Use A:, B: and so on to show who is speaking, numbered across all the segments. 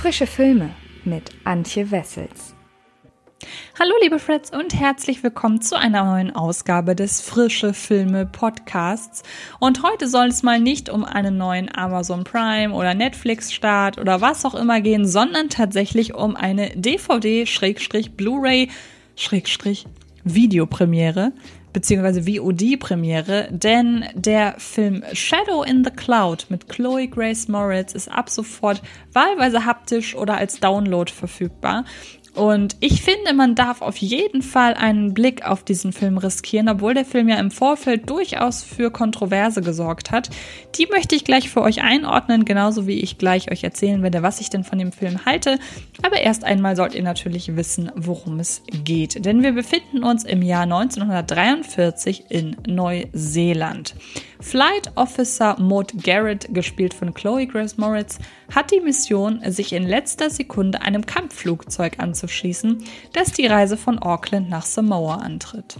A: Frische Filme mit Antje Wessels.
B: Hallo liebe Freds und herzlich willkommen zu einer neuen Ausgabe des Frische Filme Podcasts. Und heute soll es mal nicht um einen neuen Amazon Prime oder Netflix Start oder was auch immer gehen, sondern tatsächlich um eine DVD-Blu-ray Videopremiere beziehungsweise VOD-Premiere, denn der Film Shadow in the Cloud mit Chloe Grace Moritz ist ab sofort wahlweise haptisch oder als Download verfügbar. Und ich finde, man darf auf jeden Fall einen Blick auf diesen Film riskieren, obwohl der Film ja im Vorfeld durchaus für Kontroverse gesorgt hat. Die möchte ich gleich für euch einordnen, genauso wie ich gleich euch erzählen werde, was ich denn von dem Film halte. Aber erst einmal sollt ihr natürlich wissen, worum es geht. Denn wir befinden uns im Jahr 1943 in Neuseeland. Flight Officer Maud Garrett, gespielt von Chloe Grace Moritz, hat die Mission, sich in letzter Sekunde einem Kampfflugzeug anzuschließen, das die Reise von Auckland nach Samoa antritt.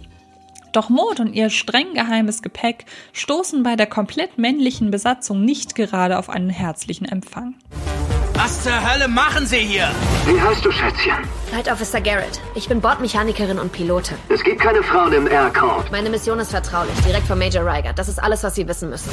B: Doch Maud und ihr streng geheimes Gepäck stoßen bei der komplett männlichen Besatzung nicht gerade auf einen herzlichen Empfang.
C: Was zur Hölle machen Sie hier?
D: Wie heißt du, Schätzchen?
E: Flight Officer Garrett. Ich bin Bordmechanikerin und Pilotin.
D: Es gibt keine Frauen im Air Corps.
E: Meine Mission ist vertraulich, direkt von Major Riger. Das ist alles, was Sie wissen müssen.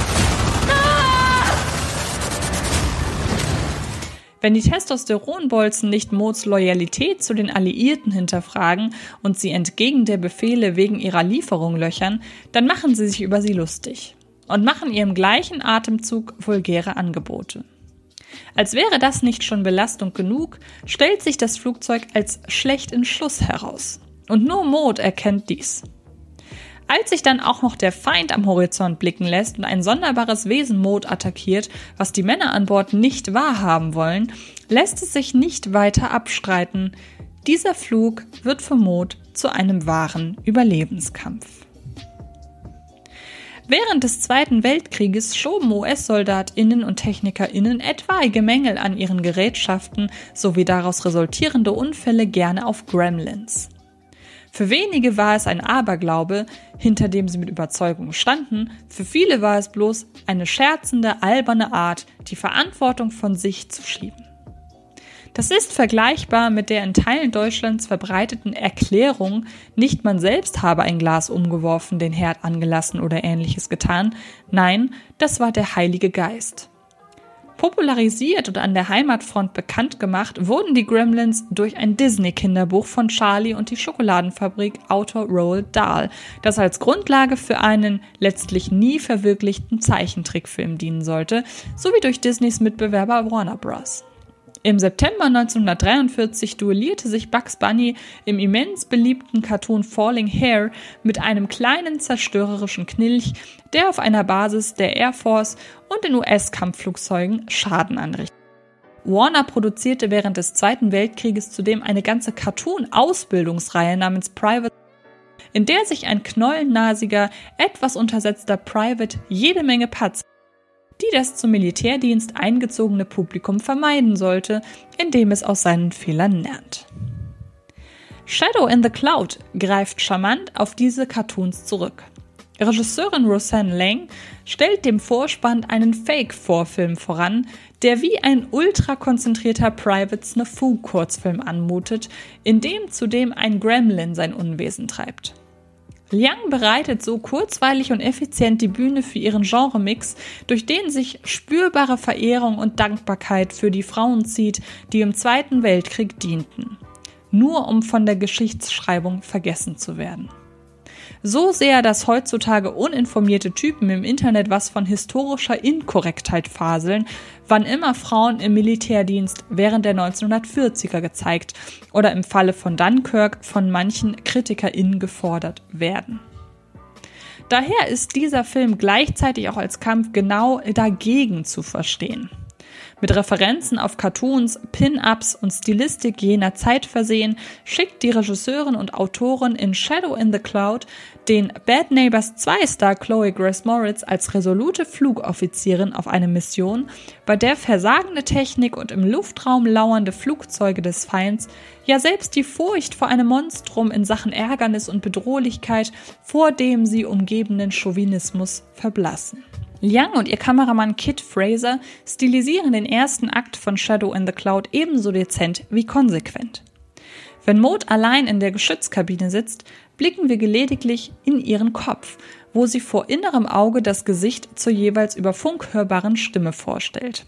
B: Wenn die Testosteronbolzen nicht Mods Loyalität zu den Alliierten hinterfragen und sie entgegen der Befehle wegen ihrer Lieferung löchern, dann machen sie sich über sie lustig und machen ihr im gleichen Atemzug vulgäre Angebote. Als wäre das nicht schon Belastung genug, stellt sich das Flugzeug als schlecht in Schluss heraus. Und nur Maud erkennt dies. Als sich dann auch noch der Feind am Horizont blicken lässt und ein sonderbares Wesen Maud attackiert, was die Männer an Bord nicht wahrhaben wollen, lässt es sich nicht weiter abstreiten. Dieser Flug wird für Maud zu einem wahren Überlebenskampf. Während des Zweiten Weltkrieges schoben US-SoldatInnen und TechnikerInnen etwaige Mängel an ihren Gerätschaften sowie daraus resultierende Unfälle gerne auf Gremlins. Für wenige war es ein Aberglaube, hinter dem sie mit Überzeugung standen, für viele war es bloß eine scherzende, alberne Art, die Verantwortung von sich zu schieben. Das ist vergleichbar mit der in Teilen Deutschlands verbreiteten Erklärung, nicht man selbst habe ein Glas umgeworfen, den Herd angelassen oder ähnliches getan. Nein, das war der Heilige Geist. Popularisiert und an der Heimatfront bekannt gemacht wurden die Gremlins durch ein Disney-Kinderbuch von Charlie und die Schokoladenfabrik Autor Roald Dahl, das als Grundlage für einen letztlich nie verwirklichten Zeichentrickfilm dienen sollte, sowie durch Disneys Mitbewerber Warner Bros. Im September 1943 duellierte sich Bugs Bunny im immens beliebten Cartoon Falling Hair mit einem kleinen zerstörerischen Knilch, der auf einer Basis der Air Force und den US-Kampfflugzeugen Schaden anrichtet. Warner produzierte während des Zweiten Weltkrieges zudem eine ganze Cartoon-Ausbildungsreihe namens Private in der sich ein knollennasiger, etwas untersetzter Private jede Menge Patz die das zum Militärdienst eingezogene Publikum vermeiden sollte, indem es aus seinen Fehlern lernt. Shadow in the Cloud greift charmant auf diese Cartoons zurück. Regisseurin Roseanne Lang stellt dem Vorspann einen Fake-Vorfilm voran, der wie ein ultrakonzentrierter Private Snafu-Kurzfilm anmutet, in dem zudem ein Gremlin sein Unwesen treibt. Liang bereitet so kurzweilig und effizient die Bühne für ihren Genremix, durch den sich spürbare Verehrung und Dankbarkeit für die Frauen zieht, die im Zweiten Weltkrieg dienten. Nur um von der Geschichtsschreibung vergessen zu werden. So sehr, dass heutzutage uninformierte Typen im Internet was von historischer Inkorrektheit faseln, wann immer Frauen im Militärdienst während der 1940er gezeigt oder im Falle von Dunkirk von manchen KritikerInnen gefordert werden. Daher ist dieser Film gleichzeitig auch als Kampf genau dagegen zu verstehen mit Referenzen auf Cartoons, Pin-ups und Stilistik jener Zeit versehen, schickt die Regisseurin und Autorin in Shadow in the Cloud den Bad Neighbors 2 Star Chloe Grace Moritz als resolute Flugoffizierin auf eine Mission, bei der versagende Technik und im Luftraum lauernde Flugzeuge des Feinds, ja selbst die Furcht vor einem Monstrum in Sachen Ärgernis und Bedrohlichkeit vor dem sie umgebenden Chauvinismus verblassen. Liang und ihr Kameramann Kit Fraser stilisieren den ersten Akt von Shadow in the Cloud ebenso dezent wie konsequent. Wenn Maud allein in der Geschützkabine sitzt, blicken wir lediglich in ihren Kopf, wo sie vor innerem Auge das Gesicht zur jeweils über Funk hörbaren Stimme vorstellt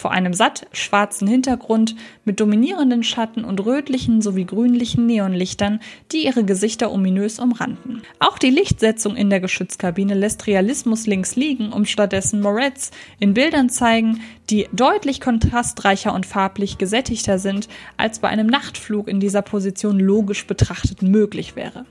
B: vor einem satt schwarzen Hintergrund mit dominierenden Schatten und rötlichen sowie grünlichen Neonlichtern, die ihre Gesichter ominös umranden. Auch die Lichtsetzung in der Geschützkabine lässt Realismus links liegen, um stattdessen Moretz in Bildern zeigen, die deutlich kontrastreicher und farblich gesättigter sind, als bei einem Nachtflug in dieser Position logisch betrachtet möglich wäre.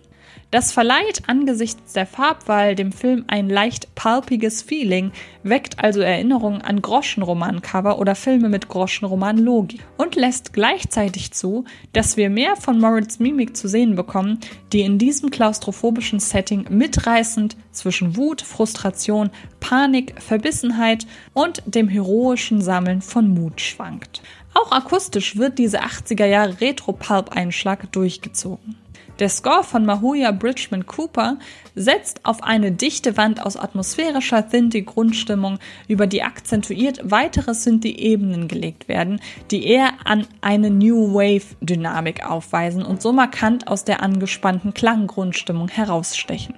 B: Das verleiht angesichts der Farbwahl dem Film ein leicht pulpiges Feeling, weckt also Erinnerungen an Groschenromancover oder Filme mit Groschenroman-Logik und lässt gleichzeitig zu, dass wir mehr von Moritz Mimik zu sehen bekommen, die in diesem klaustrophobischen Setting mitreißend zwischen Wut, Frustration, Panik, Verbissenheit und dem heroischen Sammeln von Mut schwankt. Auch akustisch wird diese 80er Jahre Retro-Pulp-Einschlag durchgezogen. Der Score von Mahuya Bridgman Cooper setzt auf eine dichte Wand aus atmosphärischer Synthie-Grundstimmung, über die akzentuiert weitere Synthie-Ebenen gelegt werden, die eher an eine New Wave-Dynamik aufweisen und so markant aus der angespannten Klanggrundstimmung herausstechen.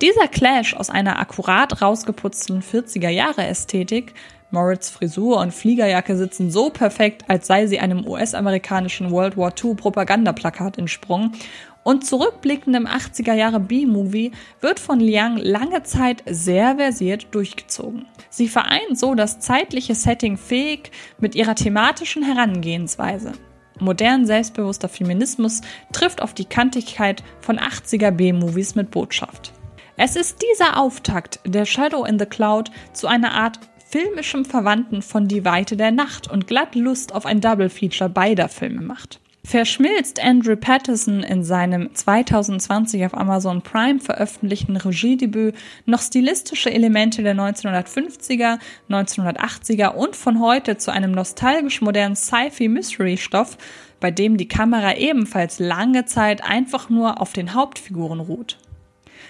B: Dieser Clash aus einer akkurat rausgeputzten 40er-Jahre-Ästhetik Moritz Frisur und Fliegerjacke sitzen so perfekt, als sei sie einem US-amerikanischen World War II Propagandaplakat entsprungen. Und zurückblickendem 80er Jahre B-Movie wird von Liang lange Zeit sehr versiert durchgezogen. Sie vereint so das zeitliche Setting fähig mit ihrer thematischen Herangehensweise. Modern selbstbewusster Feminismus trifft auf die Kantigkeit von 80er B-Movies mit Botschaft. Es ist dieser Auftakt der Shadow in the Cloud zu einer Art filmischem Verwandten von Die Weite der Nacht und glatt Lust auf ein Double Feature beider Filme macht. Verschmilzt Andrew Patterson in seinem 2020 auf Amazon Prime veröffentlichten Regiedebüt noch stilistische Elemente der 1950er, 1980er und von heute zu einem nostalgisch modernen Sci-Fi-Mystery-Stoff, bei dem die Kamera ebenfalls lange Zeit einfach nur auf den Hauptfiguren ruht.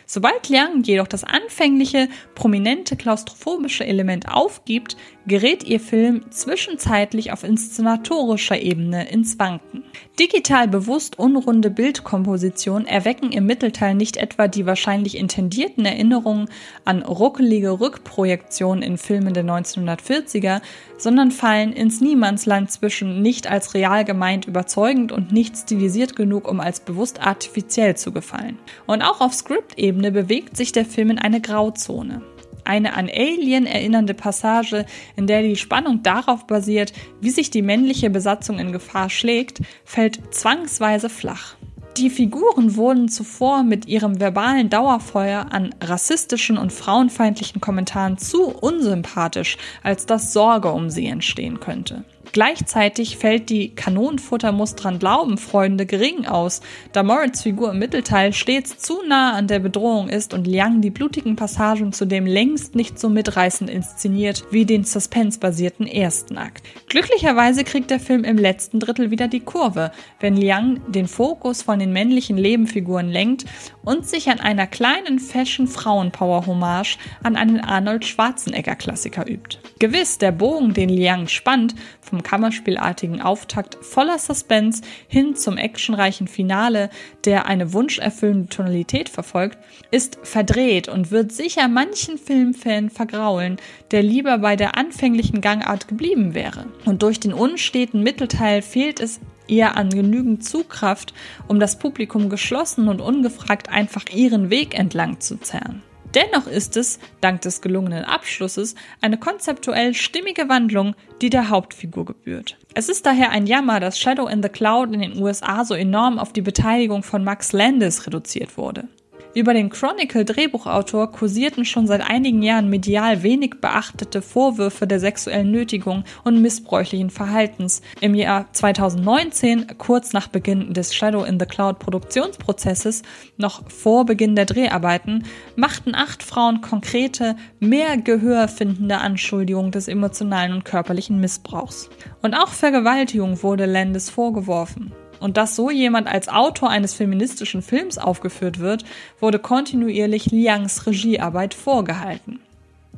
B: Sobald Liang jedoch das anfängliche, prominente klaustrophobische Element aufgibt, gerät ihr Film zwischenzeitlich auf inszenatorischer Ebene ins Wanken. Digital bewusst unrunde Bildkompositionen erwecken im Mittelteil nicht etwa die wahrscheinlich intendierten Erinnerungen an ruckelige Rückprojektionen in Filmen der 1940er, sondern fallen ins Niemandsland zwischen nicht als real gemeint überzeugend und nicht stilisiert genug, um als bewusst artifiziell zu gefallen. Und auch auf Script-Ebene bewegt sich der Film in eine Grauzone. Eine an Alien erinnernde Passage, in der die Spannung darauf basiert, wie sich die männliche Besatzung in Gefahr schlägt, fällt zwangsweise flach. Die Figuren wurden zuvor mit ihrem verbalen Dauerfeuer an rassistischen und frauenfeindlichen Kommentaren zu unsympathisch, als dass Sorge um sie entstehen könnte. Gleichzeitig fällt die Kanonenfutter muss dran glauben Freunde gering aus, da Moritz Figur im Mittelteil stets zu nah an der Bedrohung ist und Liang die blutigen Passagen zudem längst nicht so mitreißend inszeniert wie den suspensebasierten ersten Akt. Glücklicherweise kriegt der Film im letzten Drittel wieder die Kurve, wenn Liang den Fokus von den männlichen Lebenfiguren lenkt und sich an einer kleinen Fashion-Frauen-Power-Hommage an einen Arnold Schwarzenegger-Klassiker übt. Gewiss, der Bogen, den Liang spannt, vom Kammerspielartigen Auftakt voller Suspense hin zum actionreichen Finale, der eine wunscherfüllende Tonalität verfolgt, ist verdreht und wird sicher manchen Filmfan vergraulen, der lieber bei der anfänglichen Gangart geblieben wäre. Und durch den unsteten Mittelteil fehlt es eher an genügend Zugkraft, um das Publikum geschlossen und ungefragt einfach ihren Weg entlang zu zerren. Dennoch ist es, dank des gelungenen Abschlusses, eine konzeptuell stimmige Wandlung, die der Hauptfigur gebührt. Es ist daher ein Jammer, dass Shadow in the Cloud in den USA so enorm auf die Beteiligung von Max Landis reduziert wurde. Über den Chronicle-Drehbuchautor kursierten schon seit einigen Jahren medial wenig beachtete Vorwürfe der sexuellen Nötigung und missbräuchlichen Verhaltens. Im Jahr 2019, kurz nach Beginn des Shadow in the Cloud Produktionsprozesses, noch vor Beginn der Dreharbeiten, machten acht Frauen konkrete, mehr Gehör findende Anschuldigungen des emotionalen und körperlichen Missbrauchs. Und auch Vergewaltigung wurde Landis vorgeworfen. Und dass so jemand als Autor eines feministischen Films aufgeführt wird, wurde kontinuierlich Liangs Regiearbeit vorgehalten.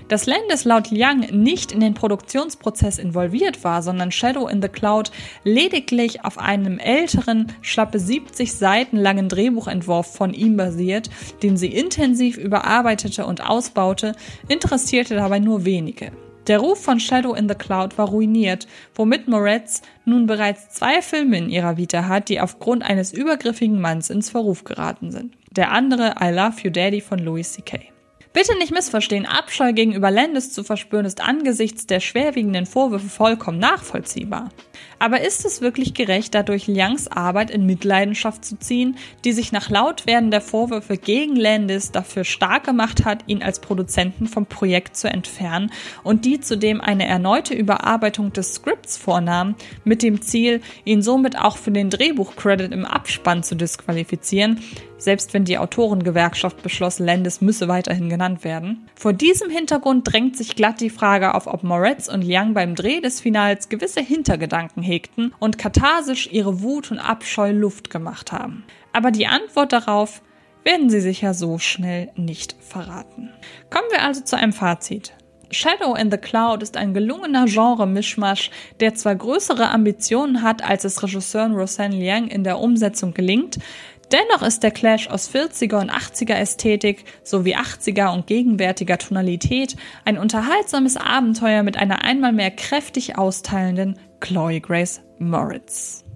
B: Dass Landis laut Young nicht in den Produktionsprozess involviert war, sondern Shadow in the Cloud lediglich auf einem älteren, schlappe 70 Seiten langen Drehbuchentwurf von ihm basiert, den sie intensiv überarbeitete und ausbaute, interessierte dabei nur wenige. Der Ruf von Shadow in the Cloud war ruiniert, womit Moretz nun bereits zwei Filme in ihrer Vita hat, die aufgrund eines übergriffigen Manns ins Verruf geraten sind. Der andere I Love You Daddy von Louis C.K. Bitte nicht missverstehen, Abscheu gegenüber Landis zu verspüren ist angesichts der schwerwiegenden Vorwürfe vollkommen nachvollziehbar. Aber ist es wirklich gerecht, dadurch Liangs Arbeit in Mitleidenschaft zu ziehen, die sich nach Lautwerden der Vorwürfe gegen Landis dafür stark gemacht hat, ihn als Produzenten vom Projekt zu entfernen und die zudem eine erneute Überarbeitung des Skripts vornahm, mit dem Ziel, ihn somit auch für den Drehbuchcredit im Abspann zu disqualifizieren, selbst wenn die Autorengewerkschaft beschloss, Landis müsse weiterhin genannt werden. Vor diesem Hintergrund drängt sich glatt die Frage auf, ob Moretz und Liang beim Dreh des Finals gewisse Hintergedanken hegten und katharsisch ihre Wut und Abscheu Luft gemacht haben. Aber die Antwort darauf werden sie sicher so schnell nicht verraten. Kommen wir also zu einem Fazit. Shadow in the Cloud ist ein gelungener Genre-Mischmasch, der zwar größere Ambitionen hat, als es Regisseurin Roseanne Liang in der Umsetzung gelingt, Dennoch ist der Clash aus 40er und 80er Ästhetik sowie 80er und gegenwärtiger Tonalität ein unterhaltsames Abenteuer mit einer einmal mehr kräftig austeilenden Chloe Grace Moritz.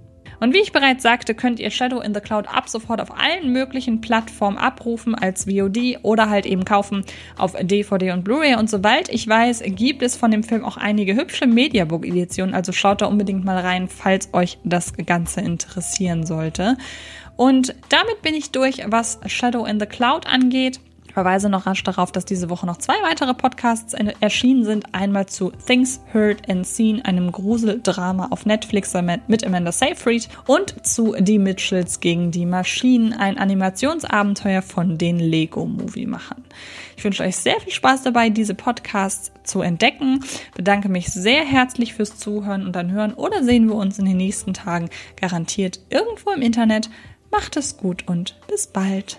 B: Und wie ich bereits sagte, könnt ihr Shadow in the Cloud ab sofort auf allen möglichen Plattformen abrufen als VOD oder halt eben kaufen auf DVD und Blu-ray. Und soweit ich weiß, gibt es von dem Film auch einige hübsche Mediabook-Editionen. Also schaut da unbedingt mal rein, falls euch das Ganze interessieren sollte. Und damit bin ich durch, was Shadow in the Cloud angeht. Ich verweise noch rasch darauf, dass diese Woche noch zwei weitere Podcasts erschienen sind. Einmal zu Things Heard and Seen, einem Gruseldrama auf Netflix mit Amanda Seyfried und zu Die Mitchells gegen die Maschinen, ein Animationsabenteuer von den Lego Movie Machern. Ich wünsche euch sehr viel Spaß dabei, diese Podcasts zu entdecken. Bedanke mich sehr herzlich fürs Zuhören und dann hören oder sehen wir uns in den nächsten Tagen garantiert irgendwo im Internet. Macht es gut und bis bald.